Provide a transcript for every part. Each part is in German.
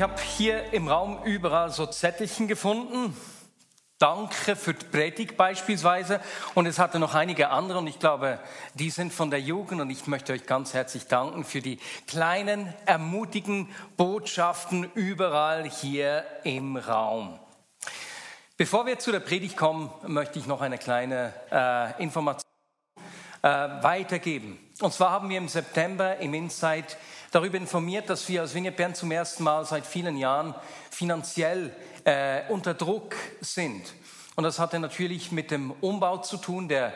Ich habe hier im Raum überall so Zettelchen gefunden. Danke für die Predigt beispielsweise. Und es hatte noch einige andere und ich glaube, die sind von der Jugend und ich möchte euch ganz herzlich danken für die kleinen, ermutigen Botschaften überall hier im Raum. Bevor wir zu der Predigt kommen, möchte ich noch eine kleine äh, Information äh, weitergeben. Und zwar haben wir im September im Insight darüber informiert, dass wir als Vignette Bern zum ersten Mal seit vielen Jahren finanziell äh, unter Druck sind. Und das hatte natürlich mit dem Umbau zu tun, der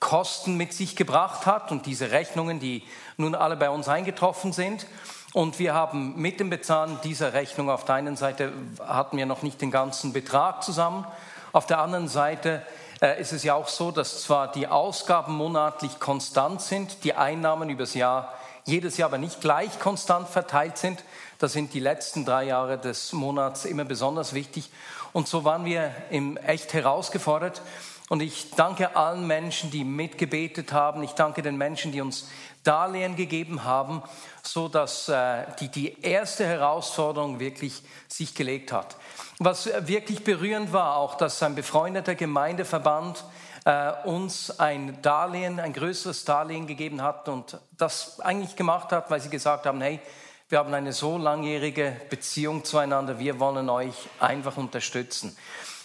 Kosten mit sich gebracht hat und diese Rechnungen, die nun alle bei uns eingetroffen sind. Und wir haben mit dem Bezahlen dieser Rechnung auf der einen Seite hatten wir noch nicht den ganzen Betrag zusammen, auf der anderen Seite ist es ja auch so, dass zwar die Ausgaben monatlich konstant sind, die Einnahmen übers Jahr jedes Jahr aber nicht gleich konstant verteilt sind. Da sind die letzten drei Jahre des Monats immer besonders wichtig. Und so waren wir im echt herausgefordert. Und ich danke allen Menschen, die mitgebetet haben. Ich danke den Menschen, die uns Darlehen gegeben haben, so dass äh, die, die erste Herausforderung wirklich sich gelegt hat. Was wirklich berührend war, auch, dass ein befreundeter Gemeindeverband äh, uns ein Darlehen, ein größeres Darlehen gegeben hat und das eigentlich gemacht hat, weil sie gesagt haben, hey, wir haben eine so langjährige Beziehung zueinander, wir wollen euch einfach unterstützen.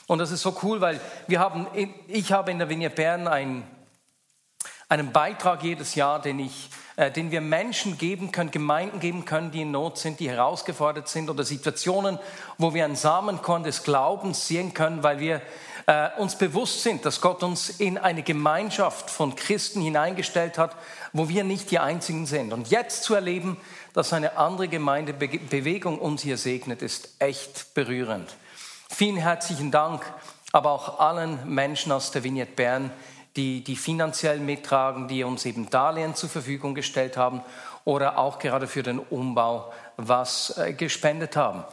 Und das ist so cool, weil wir haben, ich habe in der Vignette Bern einen, einen Beitrag jedes Jahr, den ich den wir Menschen geben können, Gemeinden geben können, die in Not sind, die herausgefordert sind oder Situationen, wo wir ein Samenkorn des Glaubens sehen können, weil wir äh, uns bewusst sind, dass Gott uns in eine Gemeinschaft von Christen hineingestellt hat, wo wir nicht die Einzigen sind. Und jetzt zu erleben, dass eine andere Gemeindebewegung uns hier segnet, ist echt berührend. Vielen herzlichen Dank, aber auch allen Menschen aus der Vignette Bern, die, die finanziell mittragen, die uns eben Darlehen zur Verfügung gestellt haben oder auch gerade für den Umbau was äh, gespendet haben.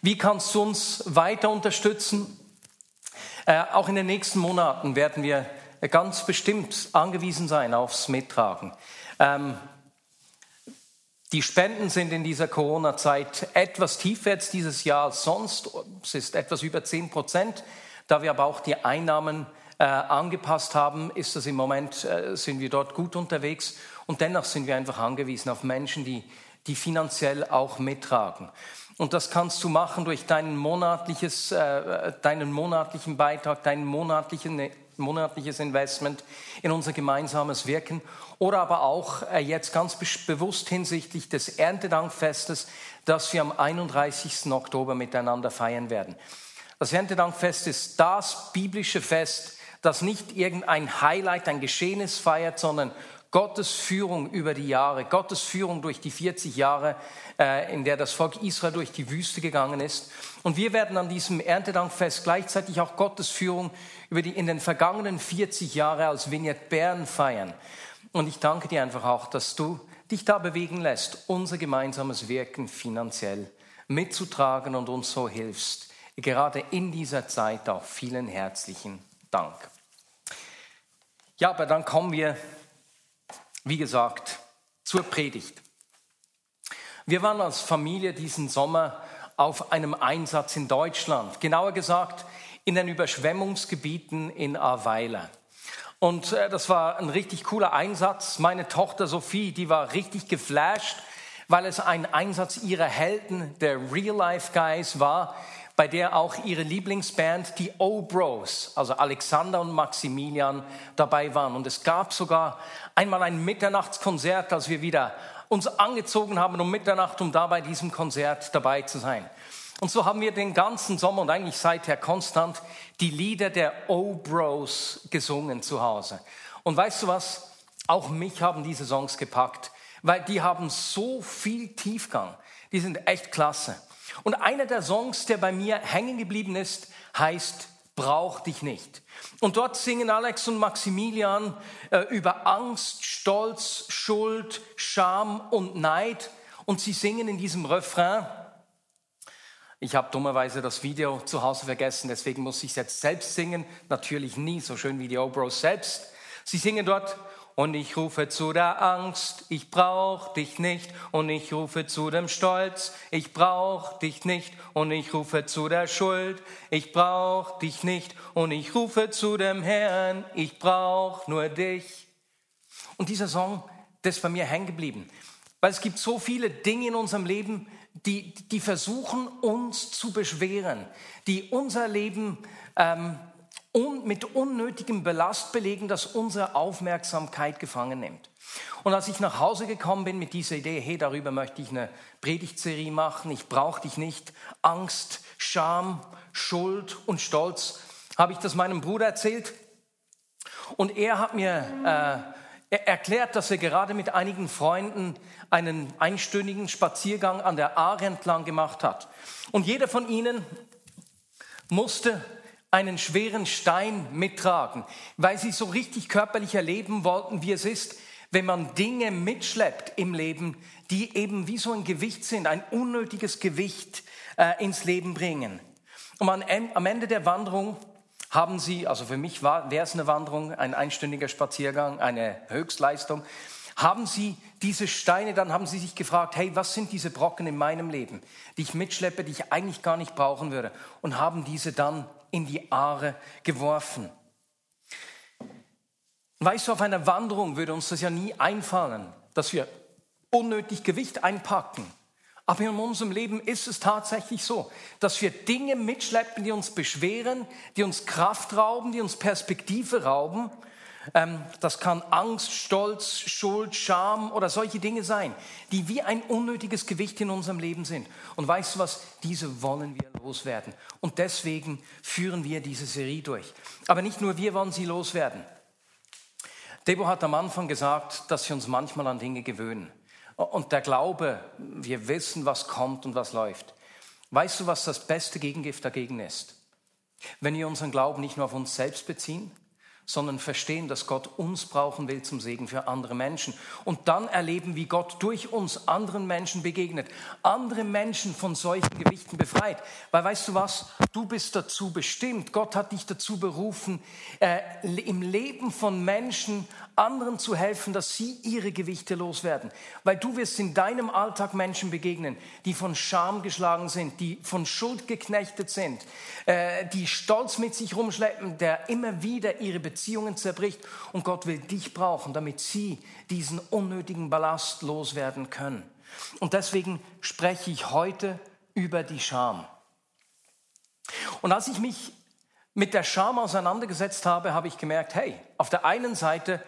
Wie kannst du uns weiter unterstützen? Äh, auch in den nächsten Monaten werden wir ganz bestimmt angewiesen sein aufs Mittragen. Ähm, die Spenden sind in dieser Corona-Zeit etwas tiefer jetzt dieses Jahr als sonst. Es ist etwas über 10 Prozent. Da wir aber auch die Einnahmen äh, angepasst haben, ist das im Moment, äh, sind wir dort gut unterwegs. Und dennoch sind wir einfach angewiesen auf Menschen, die, die finanziell auch mittragen. Und das kannst du machen durch deinen monatliches, äh, deinen monatlichen Beitrag, dein monatlichen, monatliches Investment in unser gemeinsames Wirken oder aber auch jetzt ganz bewusst hinsichtlich des Erntedankfestes, das wir am 31. Oktober miteinander feiern werden. Das Erntedankfest ist das biblische Fest, das nicht irgendein Highlight, ein Geschehnis feiert, sondern Gottes Führung über die Jahre, Gottes Führung durch die 40 Jahre, äh, in der das Volk Israel durch die Wüste gegangen ist. Und wir werden an diesem Erntedankfest gleichzeitig auch Gottes Führung über die in den vergangenen 40 Jahre als Vignette Bern feiern. Und ich danke dir einfach auch, dass du dich da bewegen lässt, unser gemeinsames Wirken finanziell mitzutragen und uns so hilfst. Gerade in dieser Zeit auch vielen herzlichen Dank. Ja, aber dann kommen wir wie gesagt, zur Predigt. Wir waren als Familie diesen Sommer auf einem Einsatz in Deutschland, genauer gesagt in den Überschwemmungsgebieten in Ahrweiler. Und äh, das war ein richtig cooler Einsatz. Meine Tochter Sophie, die war richtig geflasht, weil es ein Einsatz ihrer Helden, der Real-Life-Guys war, bei der auch ihre Lieblingsband, die O-Bros, also Alexander und Maximilian, dabei waren. Und es gab sogar einmal ein Mitternachtskonzert, als wir wieder uns angezogen haben um Mitternacht, um da bei diesem Konzert dabei zu sein. Und so haben wir den ganzen Sommer und eigentlich seither konstant die Lieder der O-Bros gesungen zu Hause. Und weißt du was? Auch mich haben diese Songs gepackt, weil die haben so viel Tiefgang. Die sind echt klasse. Und einer der Songs, der bei mir hängen geblieben ist, heißt Brauch dich nicht. Und dort singen Alex und Maximilian äh, über Angst, Stolz, Schuld, Scham und Neid. Und sie singen in diesem Refrain, ich habe dummerweise das Video zu Hause vergessen, deswegen muss ich es jetzt selbst singen. Natürlich nie so schön wie die Obros selbst. Sie singen dort, und ich rufe zu der Angst, ich brauch dich nicht. Und ich rufe zu dem Stolz, ich brauch dich nicht. Und ich rufe zu der Schuld, ich brauch dich nicht. Und ich rufe zu dem Herrn, ich brauch nur dich. Und dieser Song, der ist bei mir hängen geblieben. Weil es gibt so viele Dinge in unserem Leben, die, die versuchen uns zu beschweren, die unser Leben ähm, und mit unnötigem Belast belegen, das unsere Aufmerksamkeit gefangen nimmt. Und als ich nach Hause gekommen bin mit dieser Idee, hey, darüber möchte ich eine Predigtserie machen, ich brauche dich nicht, Angst, Scham, Schuld und Stolz, habe ich das meinem Bruder erzählt. Und er hat mir äh, erklärt, dass er gerade mit einigen Freunden einen einstündigen Spaziergang an der Aare entlang gemacht hat. Und jeder von ihnen musste einen schweren Stein mittragen, weil sie so richtig körperlich erleben wollten, wie es ist, wenn man Dinge mitschleppt im Leben, die eben wie so ein Gewicht sind, ein unnötiges Gewicht äh, ins Leben bringen. Und am, am Ende der Wanderung haben sie, also für mich wäre es eine Wanderung, ein einstündiger Spaziergang, eine Höchstleistung, haben sie diese Steine, dann haben sie sich gefragt, hey, was sind diese Brocken in meinem Leben, die ich mitschleppe, die ich eigentlich gar nicht brauchen würde, und haben diese dann in die Aare geworfen. Weißt du, auf einer Wanderung würde uns das ja nie einfallen, dass wir unnötig Gewicht einpacken. Aber in unserem Leben ist es tatsächlich so, dass wir Dinge mitschleppen, die uns beschweren, die uns Kraft rauben, die uns Perspektive rauben das kann Angst, Stolz, Schuld, Scham oder solche Dinge sein, die wie ein unnötiges Gewicht in unserem Leben sind. Und weißt du was? Diese wollen wir loswerden. Und deswegen führen wir diese Serie durch. Aber nicht nur wir wollen sie loswerden. Debo hat am Anfang gesagt, dass wir uns manchmal an Dinge gewöhnen. Und der Glaube, wir wissen, was kommt und was läuft. Weißt du, was das beste Gegengift dagegen ist? Wenn wir unseren Glauben nicht nur auf uns selbst beziehen, sondern verstehen, dass Gott uns brauchen will zum Segen für andere Menschen. Und dann erleben, wie Gott durch uns anderen Menschen begegnet, andere Menschen von solchen Gewichten befreit. Weil weißt du was, du bist dazu bestimmt, Gott hat dich dazu berufen, äh, im Leben von Menschen anderen zu helfen, dass sie ihre Gewichte loswerden. Weil du wirst in deinem Alltag Menschen begegnen, die von Scham geschlagen sind, die von Schuld geknechtet sind, äh, die Stolz mit sich rumschleppen, der immer wieder ihre Beziehungen zerbricht. Und Gott will dich brauchen, damit sie diesen unnötigen Ballast loswerden können. Und deswegen spreche ich heute über die Scham. Und als ich mich mit der Scham auseinandergesetzt habe, habe ich gemerkt, hey, auf der einen Seite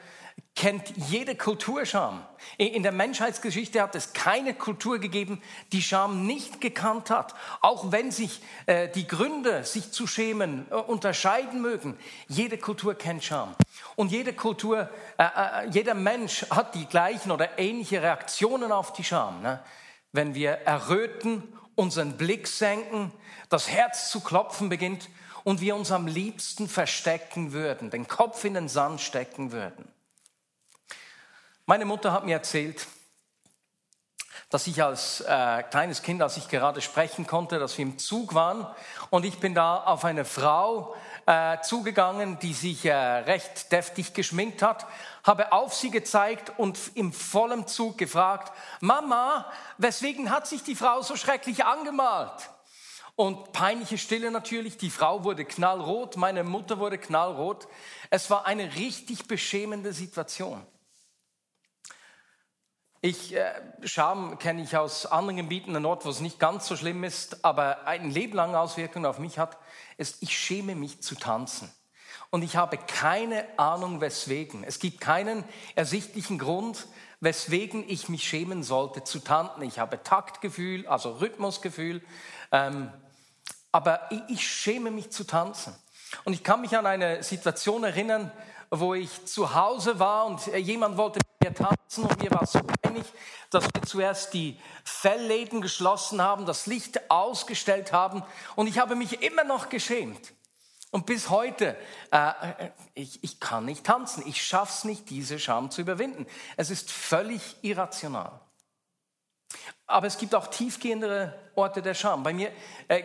kennt jede Kultur Scham. In der Menschheitsgeschichte hat es keine Kultur gegeben, die Scham nicht gekannt hat. Auch wenn sich äh, die Gründe, sich zu schämen, äh, unterscheiden mögen. Jede Kultur kennt Scham. Und jede Kultur, äh, jeder Mensch hat die gleichen oder ähnliche Reaktionen auf die Scham. Ne? Wenn wir erröten, unseren Blick senken, das Herz zu klopfen beginnt und wir uns am liebsten verstecken würden, den Kopf in den Sand stecken würden. Meine Mutter hat mir erzählt, dass ich als äh, kleines Kind, als ich gerade sprechen konnte, dass wir im Zug waren und ich bin da auf eine Frau äh, zugegangen, die sich äh, recht deftig geschminkt hat, habe auf sie gezeigt und im vollen Zug gefragt, Mama, weswegen hat sich die Frau so schrecklich angemalt? Und peinliche Stille natürlich, die Frau wurde knallrot, meine Mutter wurde knallrot. Es war eine richtig beschämende Situation. Ich, äh, Scham kenne ich aus anderen Gebieten, ein Ort, wo es nicht ganz so schlimm ist, aber ein Leben lang Auswirkungen auf mich hat, ist, ich schäme mich zu tanzen. Und ich habe keine Ahnung, weswegen. Es gibt keinen ersichtlichen Grund, weswegen ich mich schämen sollte zu tanzen. Ich habe Taktgefühl, also Rhythmusgefühl, ähm, aber ich, ich schäme mich zu tanzen. Und ich kann mich an eine Situation erinnern, wo ich zu Hause war und jemand wollte wir tanzen und mir war so peinlich, dass wir zuerst die Fellläden geschlossen haben, das Licht ausgestellt haben und ich habe mich immer noch geschämt. Und bis heute, äh, ich, ich kann nicht tanzen, ich schaff's nicht, diese Scham zu überwinden. Es ist völlig irrational. Aber es gibt auch tiefgehendere Orte der Scham. Bei mir äh,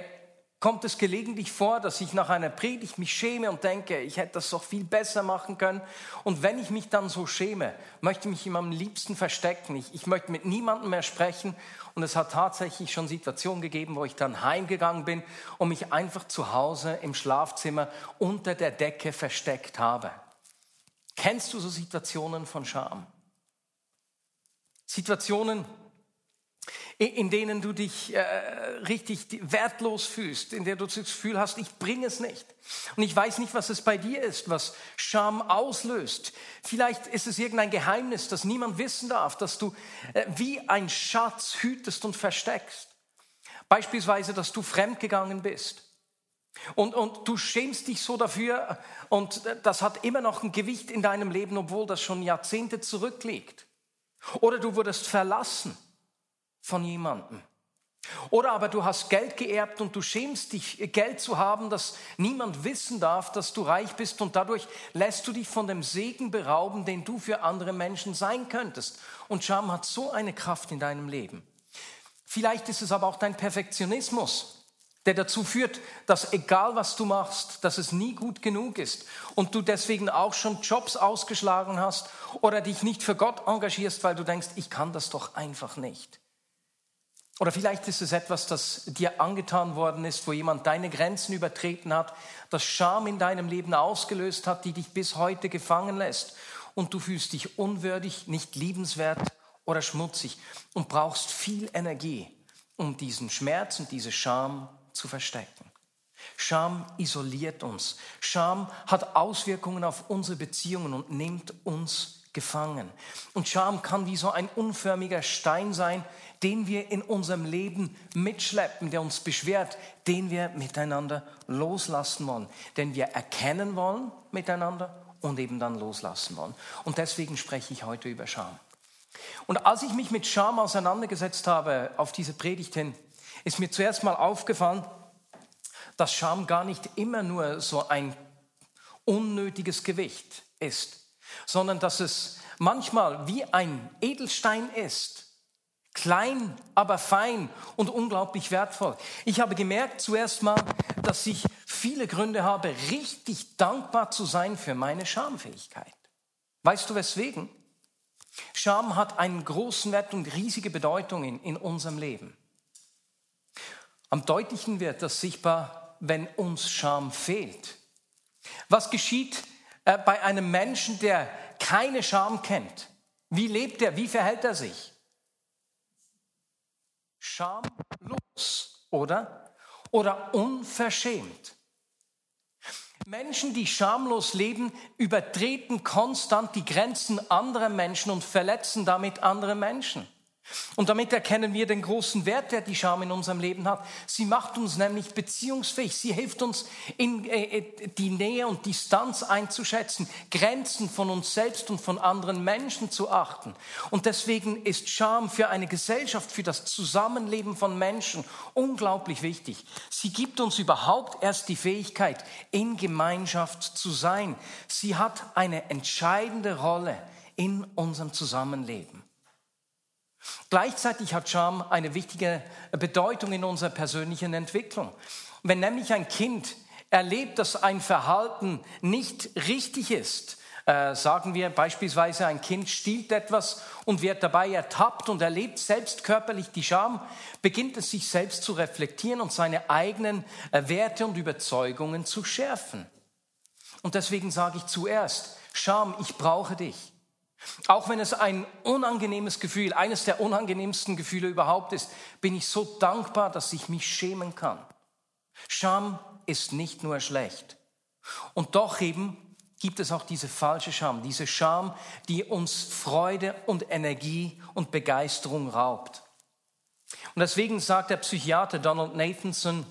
kommt es gelegentlich vor, dass ich nach einer Predigt mich schäme und denke, ich hätte das doch viel besser machen können. Und wenn ich mich dann so schäme, möchte ich mich am liebsten verstecken. Ich, ich möchte mit niemandem mehr sprechen. Und es hat tatsächlich schon Situationen gegeben, wo ich dann heimgegangen bin und mich einfach zu Hause im Schlafzimmer unter der Decke versteckt habe. Kennst du so Situationen von Scham? Situationen, in denen du dich äh, richtig wertlos fühlst, in der du das Gefühl hast, ich bringe es nicht. Und ich weiß nicht, was es bei dir ist, was Scham auslöst. Vielleicht ist es irgendein Geheimnis, das niemand wissen darf, dass du äh, wie ein Schatz hütest und versteckst. Beispielsweise, dass du fremdgegangen bist. Und, und du schämst dich so dafür und das hat immer noch ein Gewicht in deinem Leben, obwohl das schon Jahrzehnte zurückliegt. Oder du wurdest verlassen von jemandem. Oder aber du hast Geld geerbt und du schämst dich, Geld zu haben, dass niemand wissen darf, dass du reich bist und dadurch lässt du dich von dem Segen berauben, den du für andere Menschen sein könntest. Und Scham hat so eine Kraft in deinem Leben. Vielleicht ist es aber auch dein Perfektionismus, der dazu führt, dass egal was du machst, dass es nie gut genug ist und du deswegen auch schon Jobs ausgeschlagen hast oder dich nicht für Gott engagierst, weil du denkst, ich kann das doch einfach nicht. Oder vielleicht ist es etwas, das dir angetan worden ist, wo jemand deine Grenzen übertreten hat, das Scham in deinem Leben ausgelöst hat, die dich bis heute gefangen lässt. Und du fühlst dich unwürdig, nicht liebenswert oder schmutzig und brauchst viel Energie, um diesen Schmerz und diese Scham zu verstecken. Scham isoliert uns. Scham hat Auswirkungen auf unsere Beziehungen und nimmt uns gefangen. Und Scham kann wie so ein unförmiger Stein sein, den wir in unserem Leben mitschleppen, der uns beschwert, den wir miteinander loslassen wollen. Denn wir erkennen wollen miteinander und eben dann loslassen wollen. Und deswegen spreche ich heute über Scham. Und als ich mich mit Scham auseinandergesetzt habe auf diese Predigt hin, ist mir zuerst mal aufgefallen, dass Scham gar nicht immer nur so ein unnötiges Gewicht ist, sondern dass es manchmal wie ein Edelstein ist, Klein, aber fein und unglaublich wertvoll. Ich habe gemerkt zuerst mal, dass ich viele Gründe habe, richtig dankbar zu sein für meine Schamfähigkeit. Weißt du weswegen? Scham hat einen großen Wert und riesige Bedeutung in, in unserem Leben. Am deutlichen wird das sichtbar, wenn uns Scham fehlt. Was geschieht äh, bei einem Menschen, der keine Scham kennt? Wie lebt er? Wie verhält er sich? schamlos, oder? Oder unverschämt. Menschen, die schamlos leben, übertreten konstant die Grenzen anderer Menschen und verletzen damit andere Menschen. Und damit erkennen wir den großen Wert, der die Scham in unserem Leben hat. Sie macht uns nämlich beziehungsfähig. Sie hilft uns, in, äh, äh, die Nähe und Distanz einzuschätzen, Grenzen von uns selbst und von anderen Menschen zu achten. Und deswegen ist Scham für eine Gesellschaft, für das Zusammenleben von Menschen unglaublich wichtig. Sie gibt uns überhaupt erst die Fähigkeit, in Gemeinschaft zu sein. Sie hat eine entscheidende Rolle in unserem Zusammenleben. Gleichzeitig hat Scham eine wichtige Bedeutung in unserer persönlichen Entwicklung. Wenn nämlich ein Kind erlebt, dass ein Verhalten nicht richtig ist, äh, sagen wir beispielsweise, ein Kind stiehlt etwas und wird dabei ertappt und erlebt selbst körperlich die Scham, beginnt es sich selbst zu reflektieren und seine eigenen äh, Werte und Überzeugungen zu schärfen. Und deswegen sage ich zuerst, Scham, ich brauche dich. Auch wenn es ein unangenehmes Gefühl, eines der unangenehmsten Gefühle überhaupt ist, bin ich so dankbar, dass ich mich schämen kann. Scham ist nicht nur schlecht. Und doch eben gibt es auch diese falsche Scham, diese Scham, die uns Freude und Energie und Begeisterung raubt. Und deswegen sagt der Psychiater Donald Nathanson,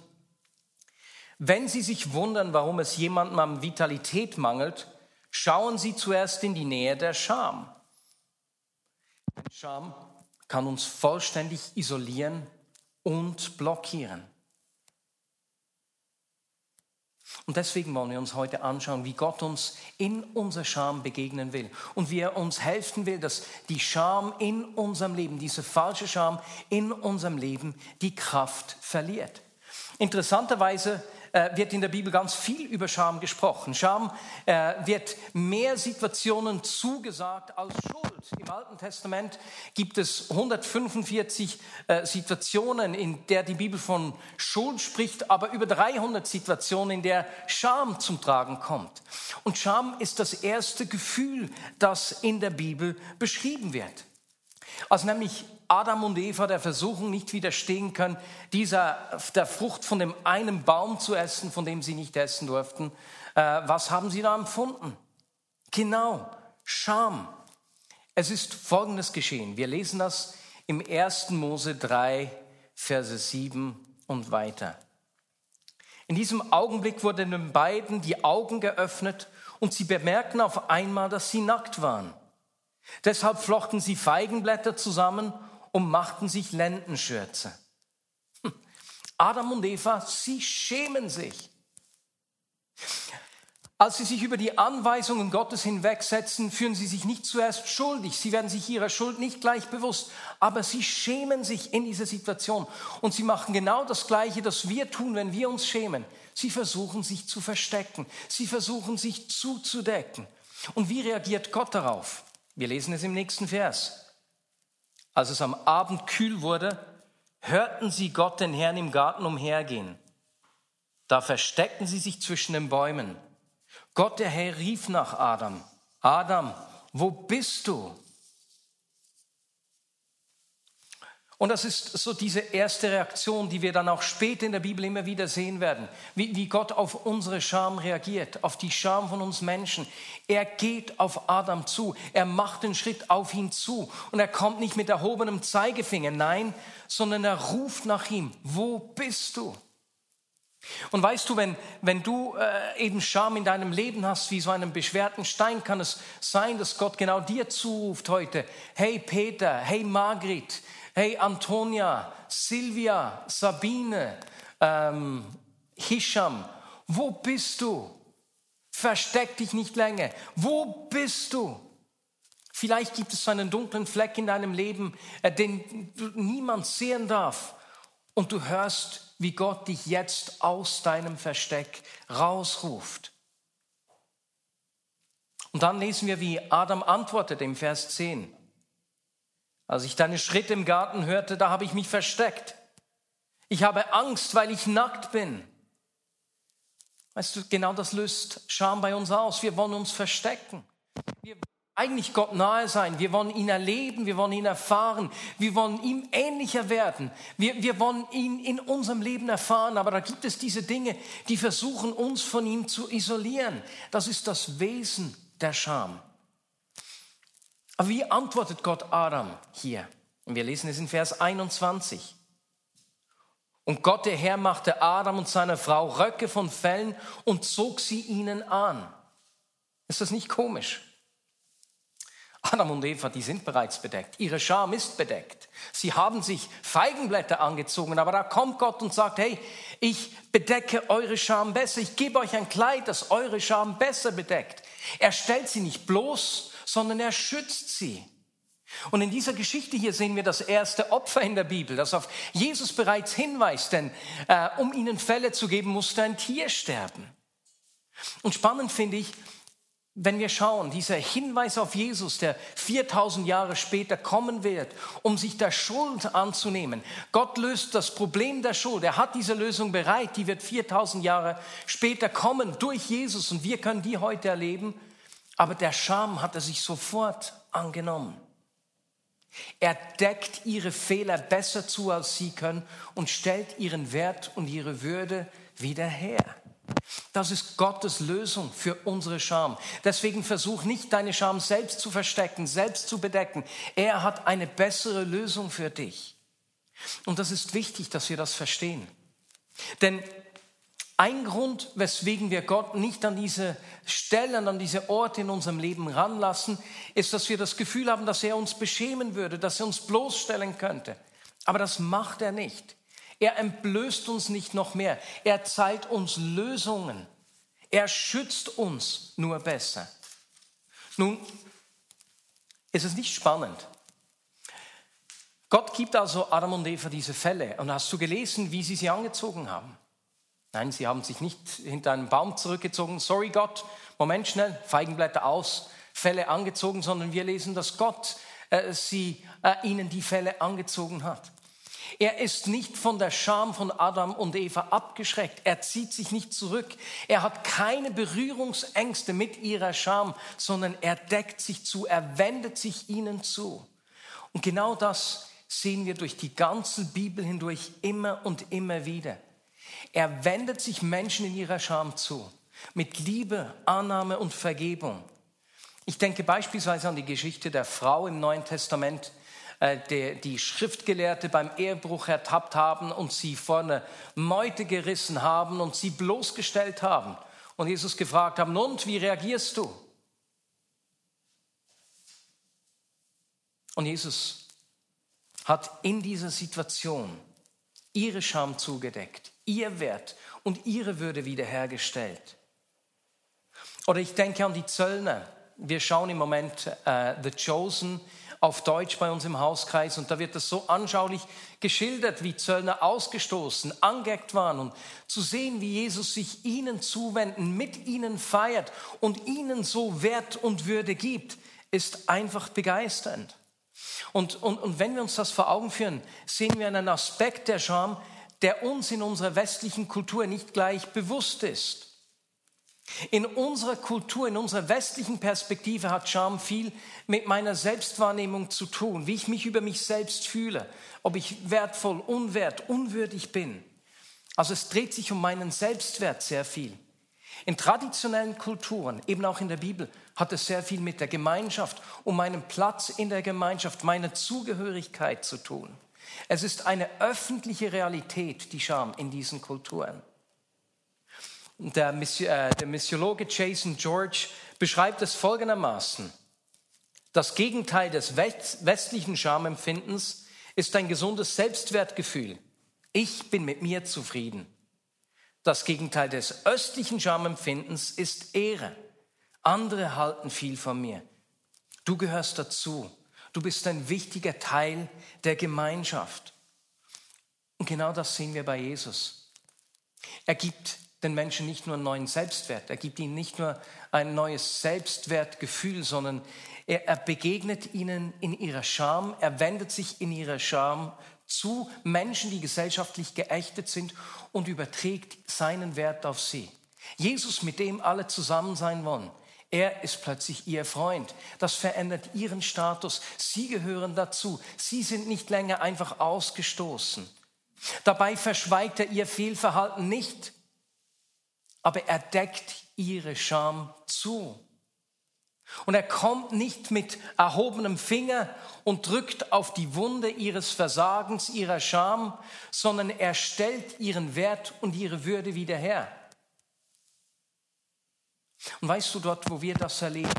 wenn Sie sich wundern, warum es jemandem an Vitalität mangelt, schauen Sie zuerst in die Nähe der Scham. Scham kann uns vollständig isolieren und blockieren. Und deswegen wollen wir uns heute anschauen, wie Gott uns in unserer Scham begegnen will und wie er uns helfen will, dass die Scham in unserem Leben, diese falsche Scham in unserem Leben die Kraft verliert. Interessanterweise äh, wird in der Bibel ganz viel über Scham gesprochen. Scham äh, wird mehr Situationen zugesagt als Schuld. Im Alten Testament gibt es 145 äh, Situationen, in der die Bibel von Schuld spricht, aber über 300 Situationen, in der Scham zum Tragen kommt. Und Scham ist das erste Gefühl, das in der Bibel beschrieben wird. Als nämlich Adam und Eva der Versuchung nicht widerstehen können, dieser, der Frucht von dem einen Baum zu essen, von dem sie nicht essen durften. Äh, was haben sie da empfunden? Genau, Scham. Es ist Folgendes geschehen. Wir lesen das im 1. Mose 3, Verse 7 und weiter. In diesem Augenblick wurden den beiden die Augen geöffnet und sie bemerkten auf einmal, dass sie nackt waren. Deshalb flochten sie Feigenblätter zusammen und machten sich Lendenschürze. Hm. Adam und Eva, sie schämen sich. Als sie sich über die Anweisungen Gottes hinwegsetzen, fühlen sie sich nicht zuerst schuldig. Sie werden sich ihrer Schuld nicht gleich bewusst, aber sie schämen sich in dieser Situation. Und sie machen genau das Gleiche, das wir tun, wenn wir uns schämen. Sie versuchen sich zu verstecken. Sie versuchen sich zuzudecken. Und wie reagiert Gott darauf? Wir lesen es im nächsten Vers. Als es am Abend kühl wurde, hörten sie Gott den Herrn im Garten umhergehen. Da versteckten sie sich zwischen den Bäumen. Gott der Herr rief nach Adam, Adam, wo bist du? Und das ist so diese erste Reaktion, die wir dann auch später in der Bibel immer wieder sehen werden, wie, wie, Gott auf unsere Scham reagiert, auf die Scham von uns Menschen. Er geht auf Adam zu, er macht den Schritt auf ihn zu. Und er kommt nicht mit erhobenem Zeigefinger, nein, sondern er ruft nach ihm, wo bist du? Und weißt du, wenn, wenn du äh, eben Scham in deinem Leben hast, wie so einen beschwerten Stein, kann es sein, dass Gott genau dir zuruft heute, hey Peter, hey Margret, Hey Antonia, Silvia, Sabine, ähm, Hisham, wo bist du? Versteck dich nicht länger. Wo bist du? Vielleicht gibt es einen dunklen Fleck in deinem Leben, äh, den niemand sehen darf. Und du hörst, wie Gott dich jetzt aus deinem Versteck rausruft. Und dann lesen wir, wie Adam antwortet im Vers 10. Als ich deine Schritte im Garten hörte, da habe ich mich versteckt. Ich habe Angst, weil ich nackt bin. Weißt du, genau das löst Scham bei uns aus. Wir wollen uns verstecken. Wir wollen eigentlich Gott nahe sein. Wir wollen ihn erleben. Wir wollen ihn erfahren. Wir wollen ihm ähnlicher werden. Wir, wir wollen ihn in unserem Leben erfahren. Aber da gibt es diese Dinge, die versuchen, uns von ihm zu isolieren. Das ist das Wesen der Scham. Aber wie antwortet Gott Adam hier? Und wir lesen es in Vers 21. Und Gott, der Herr, machte Adam und seiner Frau Röcke von Fellen und zog sie ihnen an. Ist das nicht komisch? Adam und Eva, die sind bereits bedeckt. Ihre Scham ist bedeckt. Sie haben sich Feigenblätter angezogen, aber da kommt Gott und sagt, hey, ich bedecke eure Scham besser. Ich gebe euch ein Kleid, das eure Scham besser bedeckt. Er stellt sie nicht bloß, sondern er schützt sie. Und in dieser Geschichte hier sehen wir das erste Opfer in der Bibel, das auf Jesus bereits hinweist, denn äh, um ihnen Fälle zu geben, musste ein Tier sterben. Und spannend finde ich, wenn wir schauen, dieser Hinweis auf Jesus, der 4000 Jahre später kommen wird, um sich der Schuld anzunehmen. Gott löst das Problem der Schuld. Er hat diese Lösung bereit. Die wird 4000 Jahre später kommen durch Jesus und wir können die heute erleben. Aber der Scham hat er sich sofort angenommen. Er deckt ihre Fehler besser zu, als sie können und stellt ihren Wert und ihre Würde wieder her. Das ist Gottes Lösung für unsere Scham. Deswegen versuch nicht, deine Scham selbst zu verstecken, selbst zu bedecken. Er hat eine bessere Lösung für dich. Und das ist wichtig, dass wir das verstehen. Denn Ein Grund, weswegen wir Gott nicht an diese Stellen, an diese Orte in unserem Leben ranlassen, ist, dass wir das Gefühl haben, dass er uns beschämen würde, dass er uns bloßstellen könnte. Aber das macht er nicht. Er entblößt uns nicht noch mehr. Er zeigt uns Lösungen. Er schützt uns nur besser. Nun, ist es nicht spannend? Gott gibt also Adam und Eva diese Fälle. Und hast du gelesen, wie sie sie angezogen haben? Nein, sie haben sich nicht hinter einem Baum zurückgezogen. Sorry Gott, Moment schnell, Feigenblätter aus, Fälle angezogen, sondern wir lesen, dass Gott äh, sie, äh, ihnen die Fälle angezogen hat. Er ist nicht von der Scham von Adam und Eva abgeschreckt. Er zieht sich nicht zurück. Er hat keine Berührungsängste mit ihrer Scham, sondern er deckt sich zu, er wendet sich ihnen zu. Und genau das sehen wir durch die ganze Bibel hindurch immer und immer wieder. Er wendet sich Menschen in ihrer Scham zu, mit Liebe, Annahme und Vergebung. Ich denke beispielsweise an die Geschichte der Frau im Neuen Testament, äh, die, die Schriftgelehrte beim Ehebruch ertappt haben und sie vor eine Meute gerissen haben und sie bloßgestellt haben. Und Jesus gefragt haben, und wie reagierst du? Und Jesus hat in dieser Situation ihre Scham zugedeckt, ihr Wert und ihre Würde wiederhergestellt. Oder ich denke an die Zöllner. Wir schauen im Moment äh, The Chosen auf Deutsch bei uns im Hauskreis und da wird das so anschaulich geschildert, wie Zöllner ausgestoßen, angeeckt waren und zu sehen, wie Jesus sich ihnen zuwenden, mit ihnen feiert und ihnen so Wert und Würde gibt, ist einfach begeisternd. Und, und, und wenn wir uns das vor Augen führen, sehen wir einen Aspekt der Scham, der uns in unserer westlichen Kultur nicht gleich bewusst ist. In unserer Kultur, in unserer westlichen Perspektive hat Scham viel mit meiner Selbstwahrnehmung zu tun, wie ich mich über mich selbst fühle, ob ich wertvoll, unwert, unwürdig bin. Also es dreht sich um meinen Selbstwert sehr viel. In traditionellen Kulturen, eben auch in der Bibel, hat es sehr viel mit der Gemeinschaft, um meinen Platz in der Gemeinschaft, meine Zugehörigkeit zu tun. Es ist eine öffentliche Realität, die Scham in diesen Kulturen. Der, äh, Missiologe Jason George beschreibt es folgendermaßen. Das Gegenteil des westlichen Schamempfindens ist ein gesundes Selbstwertgefühl. Ich bin mit mir zufrieden. Das Gegenteil des östlichen Schamempfindens ist Ehre. Andere halten viel von mir. Du gehörst dazu. Du bist ein wichtiger Teil der Gemeinschaft. Und genau das sehen wir bei Jesus. Er gibt den Menschen nicht nur einen neuen Selbstwert, er gibt ihnen nicht nur ein neues Selbstwertgefühl, sondern er, er begegnet ihnen in ihrer Scham, er wendet sich in ihrer Scham zu Menschen, die gesellschaftlich geächtet sind und überträgt seinen Wert auf sie. Jesus, mit dem alle zusammen sein wollen, er ist plötzlich ihr Freund. Das verändert ihren Status. Sie gehören dazu. Sie sind nicht länger einfach ausgestoßen. Dabei verschweigt er ihr Fehlverhalten nicht, aber er deckt ihre Scham zu. Und er kommt nicht mit erhobenem Finger und drückt auf die Wunde ihres Versagens, ihrer Scham, sondern er stellt ihren Wert und ihre Würde wieder her. Und weißt du, dort, wo wir das erleben,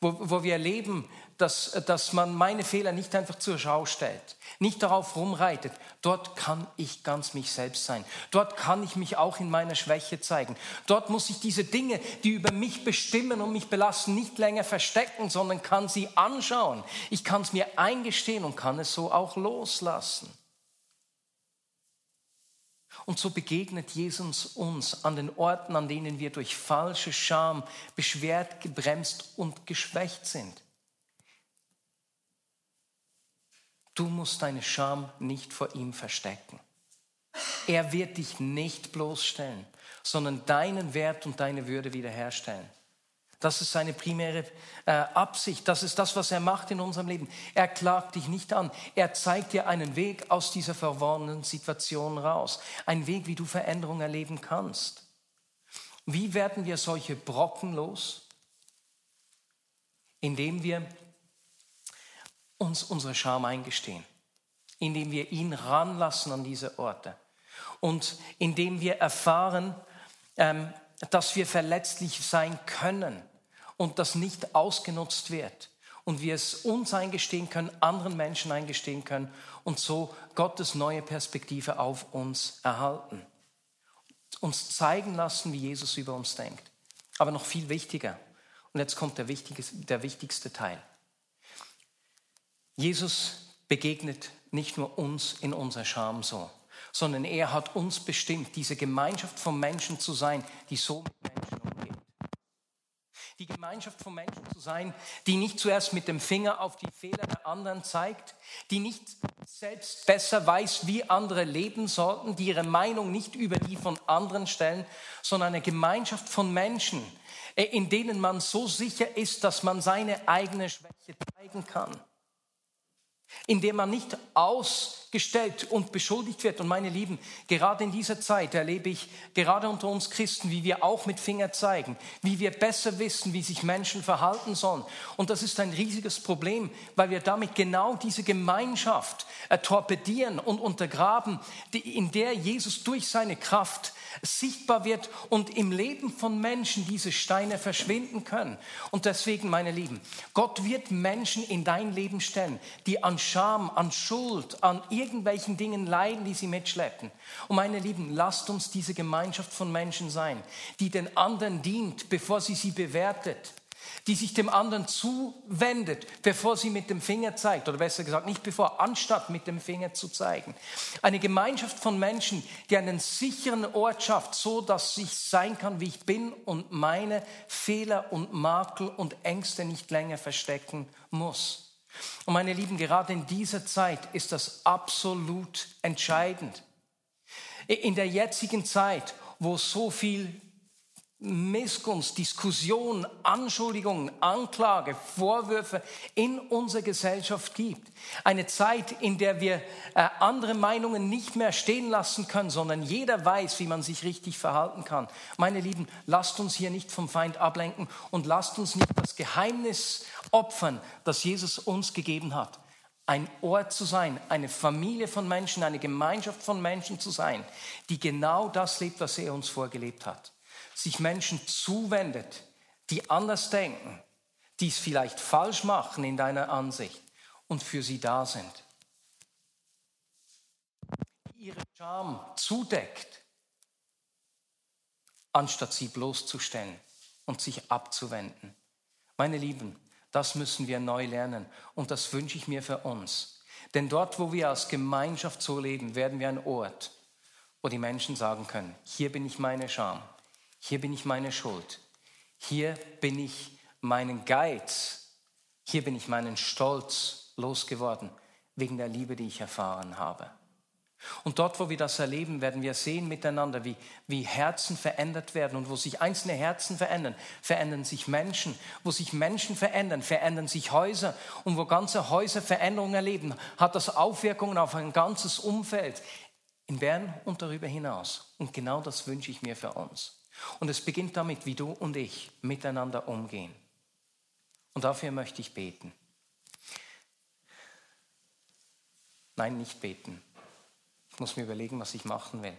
wo, wo wir erleben, dass, dass man meine Fehler nicht einfach zur Schau stellt, nicht darauf rumreitet, dort kann ich ganz mich selbst sein. Dort kann ich mich auch in meiner Schwäche zeigen. Dort muss ich diese Dinge, die über mich bestimmen und mich belasten, nicht länger verstecken, sondern kann sie anschauen. Ich kann es mir eingestehen und kann es so auch loslassen. Und so begegnet Jesus uns an den Orten, an denen wir durch falsche Scham beschwert, gebremst und geschwächt sind. Du musst deine Scham nicht vor ihm verstecken. Er wird dich nicht bloßstellen, sondern deinen Wert und deine Würde wiederherstellen. Das ist seine primäre äh, Absicht. Das ist das, was er macht in unserem Leben. Er klagt dich nicht an. Er zeigt dir einen Weg aus dieser verworrenen Situation raus. Ein Weg, wie du Veränderung erleben kannst. Wie werden wir solche Brocken los? Indem wir uns unsere Scham eingestehen. Indem wir ihn ranlassen an diese Orte. Und indem wir erfahren, ähm, dass wir verletzlich sein können und das nicht ausgenutzt wird und wir es uns eingestehen können, anderen Menschen eingestehen können und so Gottes neue Perspektive auf uns erhalten. Uns zeigen lassen, wie Jesus über uns denkt. Aber noch viel wichtiger, und jetzt kommt der, der wichtigste Teil. Jesus begegnet nicht nur uns in unserer Scham so, sondern er hat uns bestimmt, diese Gemeinschaft von Menschen zu sein, die so mit Menschen. Die Gemeinschaft von Menschen zu sein, die nicht zuerst mit dem Finger auf die Fehler der anderen zeigt, die nicht selbst besser weiß, wie andere leben sollten, die ihre Meinung nicht über die von anderen stellen, sondern eine Gemeinschaft von Menschen, äh, in denen man so sicher ist, dass man seine eigene Schwäche zeigen kann. Indem man nicht ausgestellt und beschuldigt wird. Und meine Lieben, gerade in dieser Zeit erlebe ich gerade unter uns Christen, wie wir auch mit Finger zeigen, wie wir besser wissen, wie sich Menschen verhalten sollen. Und das ist ein riesiges Problem, weil wir damit genau diese Gemeinschaft äh, torpedieren und untergraben, in der Jesus durch seine Kraft sichtbar wird und im Leben von Menschen diese Steine verschwinden können. Und deswegen, meine Lieben, Gott wird Menschen in dein Leben stellen, die an Scham, an Schuld, an irgendwelchen Dingen leiden, die sie mitschleppen. Und meine Lieben, lasst uns diese Gemeinschaft von Menschen sein, die den anderen dient, bevor sie sie bewertet die sich dem anderen zuwendet, bevor sie mit dem Finger zeigt, oder besser gesagt, nicht bevor, anstatt mit dem Finger zu zeigen. Eine Gemeinschaft von Menschen, die einen sicheren Ort schafft, so dass ich sein kann, wie ich bin und meine Fehler und Makel und Ängste nicht länger verstecken muss. Und meine Lieben, gerade in dieser Zeit ist das absolut entscheidend. In der jetzigen Zeit, wo so viel Missgunst, Diskussion, Anschuldigungen, Anklage, Vorwürfe in unserer Gesellschaft gibt. Eine Zeit, in der wir äh, andere Meinungen nicht mehr stehen lassen können, sondern jeder weiß, wie man sich richtig verhalten kann. Meine Lieben, lasst uns hier nicht vom Feind ablenken und lasst uns nicht das Geheimnis opfern, das Jesus uns gegeben hat. Ein Ort zu sein, eine Familie von Menschen, eine Gemeinschaft von Menschen zu sein, die genau das lebt, was er uns vorgelebt hat sich Menschen zuwendet, die anders denken, die es vielleicht falsch machen in deiner Ansicht und für sie da sind. Ihre Scham zudeckt, anstatt sie bloßzustellen und sich abzuwenden. Meine Lieben, das müssen wir neu lernen und das wünsche ich mir für uns. Denn dort, wo wir als Gemeinschaft so leben, werden wir ein Ort, wo die Menschen sagen können, hier bin ich meine Scham hier bin ich meine Schuld. Hier bin ich meinen Geiz. Hier bin ich meinen Stolz losgeworden wegen der Liebe, die ich erfahren habe. Und dort, wo wir das erleben, werden wir sehen miteinander, wie, wie Herzen verändert werden. Und wo sich einzelne Herzen verändern, verändern sich Menschen. Wo sich Menschen verändern, verändern sich Häuser. Und wo ganze Häuser Veränderungen erleben, hat das Aufwirkungen auf ein ganzes Umfeld in Bern und darüber hinaus. Und genau das wünsche ich mir für uns. Und es beginnt damit, wie du und ich miteinander umgehen. Und dafür möchte ich beten. Nein, nicht beten. Ich muss mir überlegen, was ich machen will.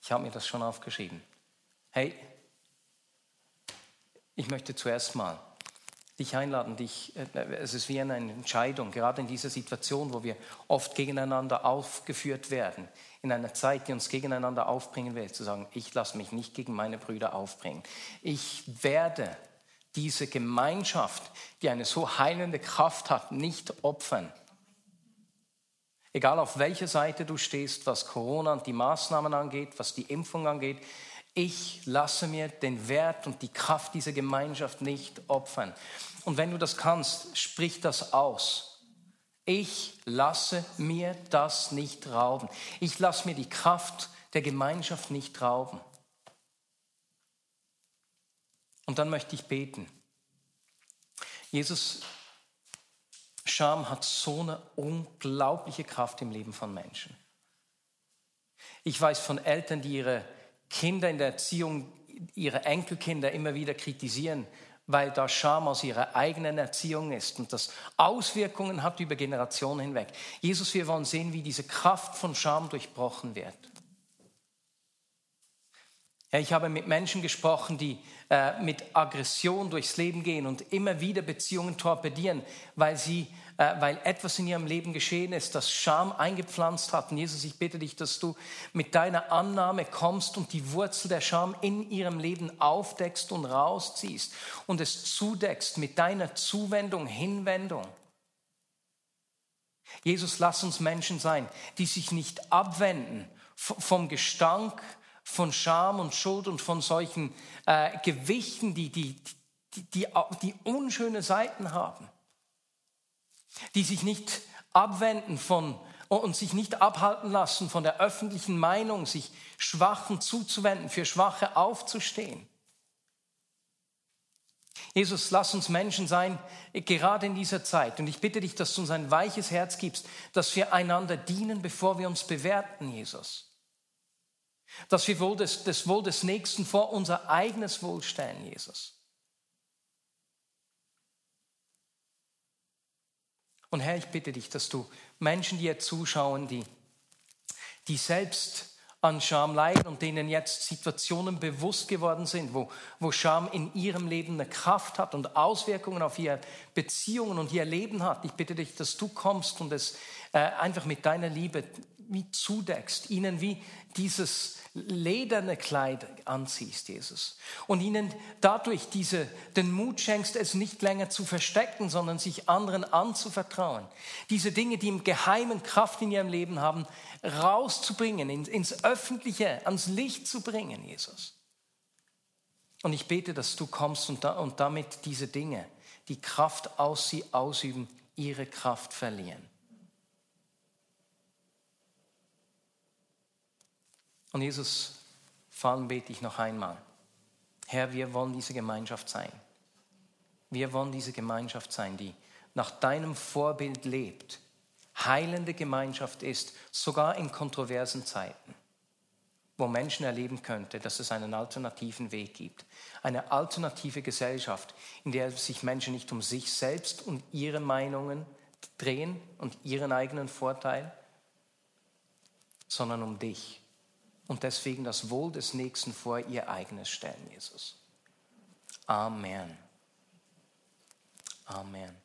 Ich habe mir das schon aufgeschrieben. Hey, ich möchte zuerst mal dich einladen, dich, äh, es ist wie eine Entscheidung, gerade in dieser Situation, wo wir oft gegeneinander aufgeführt werden, in einer Zeit, die uns gegeneinander aufbringen will, zu sagen, ich lasse mich nicht gegen meine Brüder aufbringen. Ich werde diese Gemeinschaft, die eine so heilende Kraft hat, nicht opfern. Egal auf welcher Seite du stehst, was Corona und die Maßnahmen angeht, was die Impfung angeht, ich lasse mir den Wert und die Kraft dieser Gemeinschaft nicht opfern. Und wenn du das kannst, sprich das aus. Ich lasse mir das nicht rauben. Ich lasse mir die Kraft der Gemeinschaft nicht rauben. Und dann möchte ich beten. Jesus, Scham hat so eine unglaubliche Kraft im Leben von Menschen. Ich weiß von Eltern, die ihre Kinder in der Erziehung, ihre Enkelkinder immer wieder kritisieren, weil da Scham aus ihrer eigenen Erziehung ist und das Auswirkungen hat über Generationen hinweg. Jesus, wir wollen sehen, wie diese Kraft von Scham durchbrochen wird. Ja, ich habe mit Menschen gesprochen, die äh, mit Aggression durchs Leben gehen und immer wieder Beziehungen torpedieren, weil, sie, äh, weil etwas in ihrem Leben geschehen ist, das Scham eingepflanzt hat. Und Jesus, ich bitte dich, dass du mit deiner Annahme kommst und die Wurzel der Scham in ihrem Leben aufdeckst und rausziehst und es zudeckst mit deiner Zuwendung, Hinwendung. Jesus, lass uns Menschen sein, die sich nicht abwenden vom Gestank, von Scham und Schuld und von solchen äh, Gewichten, die, die, die, die, die unschöne Seiten haben, die sich nicht abwenden von und sich nicht abhalten lassen von der öffentlichen Meinung, sich Schwachen zuzuwenden, für Schwache aufzustehen. Jesus, lass uns Menschen sein, gerade in dieser Zeit. Und ich bitte dich, dass du uns ein weiches Herz gibst, dass wir einander dienen, bevor wir uns bewerten, Jesus. Dass wir wohl das, das Wohl des Nächsten vor unser eigenes Wohl stellen, Jesus. Und Herr, ich bitte dich, dass du Menschen, die hier zuschauen, die, die selbst an Scham leiden und denen jetzt Situationen bewusst geworden sind, wo, wo Scham in ihrem Leben eine Kraft hat und Auswirkungen auf ihre Beziehungen und ihr Leben hat. Ich bitte dich, dass du kommst und es äh, einfach mit deiner Liebe wie zudeckst, ihnen wie dieses lederne Kleid anziehst, Jesus. Und ihnen dadurch diese, den Mut schenkst, es nicht länger zu verstecken, sondern sich anderen anzuvertrauen. Diese Dinge, die im Geheimen Kraft in ihrem Leben haben, rauszubringen, ins Öffentliche, ans Licht zu bringen, Jesus. Und ich bete, dass du kommst und, da, und damit diese Dinge, die Kraft aus sie ausüben, ihre Kraft verlieren. Und Jesus, vor allem bete ich noch einmal. Herr, wir wollen diese Gemeinschaft sein. Wir wollen diese Gemeinschaft sein, die nach deinem Vorbild lebt, heilende Gemeinschaft ist, sogar in kontroversen Zeiten, wo Menschen erleben könnte, dass es einen alternativen Weg gibt, eine alternative Gesellschaft, in der sich Menschen nicht um sich selbst und ihre Meinungen drehen und ihren eigenen Vorteil, sondern um dich und deswegen das Wohl des Nächsten vor ihr eigenes stellen, Jesus. Amen. Amen.